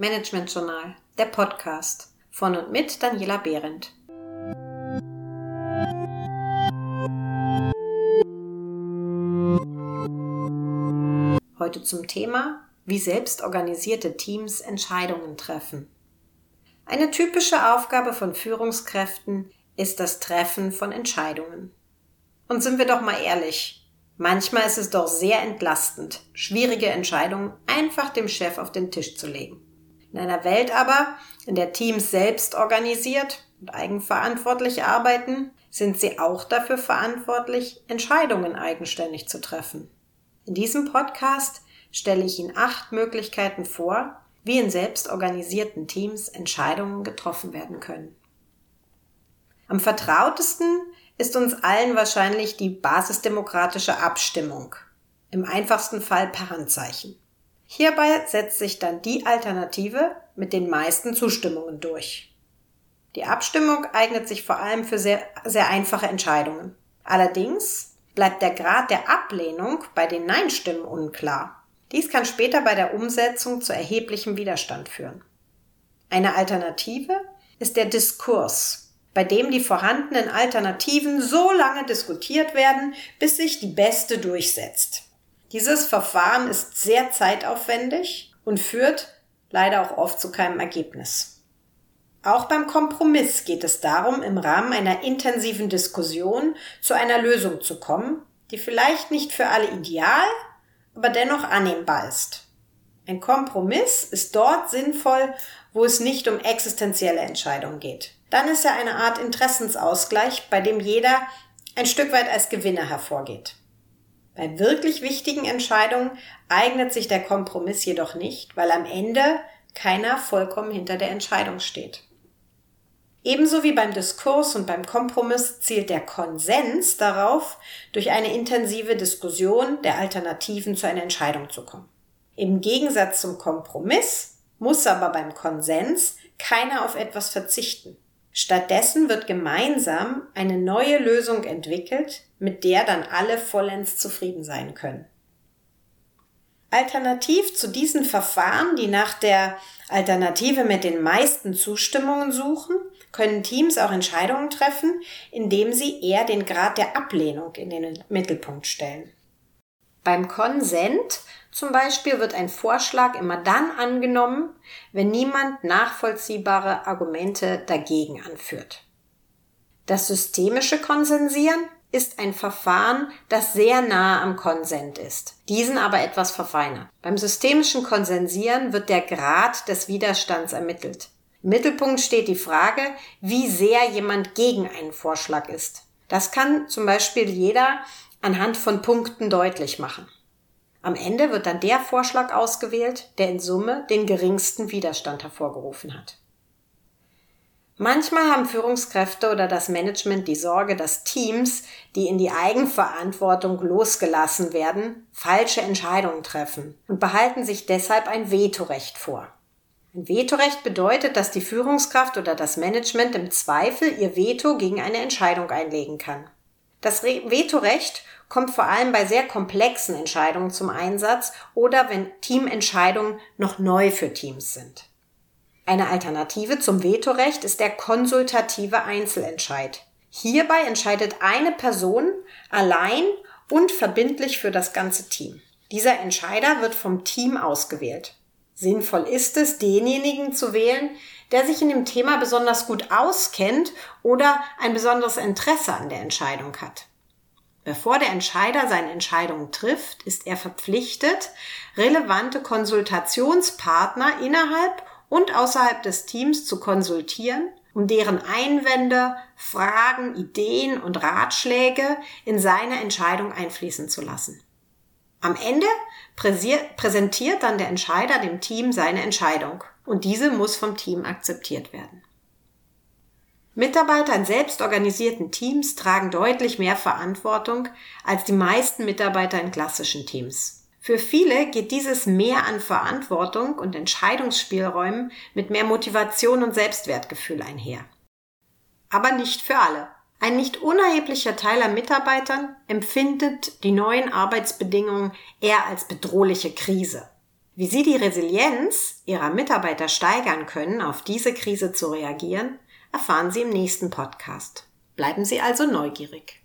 Management Journal, der Podcast von und mit Daniela Behrendt. Heute zum Thema, wie selbstorganisierte Teams Entscheidungen treffen. Eine typische Aufgabe von Führungskräften ist das Treffen von Entscheidungen. Und sind wir doch mal ehrlich, manchmal ist es doch sehr entlastend, schwierige Entscheidungen einfach dem Chef auf den Tisch zu legen. In einer Welt aber, in der Teams selbst organisiert und eigenverantwortlich arbeiten, sind sie auch dafür verantwortlich, Entscheidungen eigenständig zu treffen. In diesem Podcast stelle ich Ihnen acht Möglichkeiten vor, wie in selbstorganisierten Teams Entscheidungen getroffen werden können. Am vertrautesten ist uns allen wahrscheinlich die basisdemokratische Abstimmung, im einfachsten Fall per Handzeichen. Hierbei setzt sich dann die Alternative mit den meisten Zustimmungen durch. Die Abstimmung eignet sich vor allem für sehr, sehr einfache Entscheidungen. Allerdings bleibt der Grad der Ablehnung bei den Nein-Stimmen unklar. Dies kann später bei der Umsetzung zu erheblichem Widerstand führen. Eine Alternative ist der Diskurs, bei dem die vorhandenen Alternativen so lange diskutiert werden, bis sich die beste durchsetzt. Dieses Verfahren ist sehr zeitaufwendig und führt leider auch oft zu keinem Ergebnis. Auch beim Kompromiss geht es darum, im Rahmen einer intensiven Diskussion zu einer Lösung zu kommen, die vielleicht nicht für alle ideal, aber dennoch annehmbar ist. Ein Kompromiss ist dort sinnvoll, wo es nicht um existenzielle Entscheidungen geht. Dann ist er eine Art Interessensausgleich, bei dem jeder ein Stück weit als Gewinner hervorgeht. Bei wirklich wichtigen Entscheidungen eignet sich der Kompromiss jedoch nicht, weil am Ende keiner vollkommen hinter der Entscheidung steht. Ebenso wie beim Diskurs und beim Kompromiss zielt der Konsens darauf, durch eine intensive Diskussion der Alternativen zu einer Entscheidung zu kommen. Im Gegensatz zum Kompromiss muss aber beim Konsens keiner auf etwas verzichten. Stattdessen wird gemeinsam eine neue Lösung entwickelt, mit der dann alle vollends zufrieden sein können. Alternativ zu diesen Verfahren, die nach der Alternative mit den meisten Zustimmungen suchen, können Teams auch Entscheidungen treffen, indem sie eher den Grad der Ablehnung in den Mittelpunkt stellen. Beim Konsent zum Beispiel wird ein Vorschlag immer dann angenommen, wenn niemand nachvollziehbare Argumente dagegen anführt. Das systemische Konsensieren ist ein Verfahren, das sehr nahe am Konsent ist, diesen aber etwas verfeinert. Beim systemischen Konsensieren wird der Grad des Widerstands ermittelt. Im Mittelpunkt steht die Frage, wie sehr jemand gegen einen Vorschlag ist. Das kann zum Beispiel jeder anhand von Punkten deutlich machen. Am Ende wird dann der Vorschlag ausgewählt, der in Summe den geringsten Widerstand hervorgerufen hat. Manchmal haben Führungskräfte oder das Management die Sorge, dass Teams, die in die Eigenverantwortung losgelassen werden, falsche Entscheidungen treffen und behalten sich deshalb ein Vetorecht vor. Ein Vetorecht bedeutet, dass die Führungskraft oder das Management im Zweifel ihr Veto gegen eine Entscheidung einlegen kann. Das Vetorecht kommt vor allem bei sehr komplexen Entscheidungen zum Einsatz oder wenn Teamentscheidungen noch neu für Teams sind. Eine Alternative zum Vetorecht ist der konsultative Einzelentscheid. Hierbei entscheidet eine Person allein und verbindlich für das ganze Team. Dieser Entscheider wird vom Team ausgewählt. Sinnvoll ist es, denjenigen zu wählen, der sich in dem Thema besonders gut auskennt oder ein besonderes Interesse an der Entscheidung hat. Bevor der Entscheider seine Entscheidung trifft, ist er verpflichtet, relevante Konsultationspartner innerhalb und außerhalb des Teams zu konsultieren, um deren Einwände, Fragen, Ideen und Ratschläge in seine Entscheidung einfließen zu lassen. Am Ende präsentiert dann der Entscheider dem Team seine Entscheidung und diese muss vom Team akzeptiert werden. Mitarbeiter in selbstorganisierten Teams tragen deutlich mehr Verantwortung als die meisten Mitarbeiter in klassischen Teams. Für viele geht dieses Mehr an Verantwortung und Entscheidungsspielräumen mit mehr Motivation und Selbstwertgefühl einher. Aber nicht für alle. Ein nicht unerheblicher Teil an Mitarbeitern empfindet die neuen Arbeitsbedingungen eher als bedrohliche Krise. Wie Sie die Resilienz Ihrer Mitarbeiter steigern können, auf diese Krise zu reagieren, erfahren Sie im nächsten Podcast. Bleiben Sie also neugierig.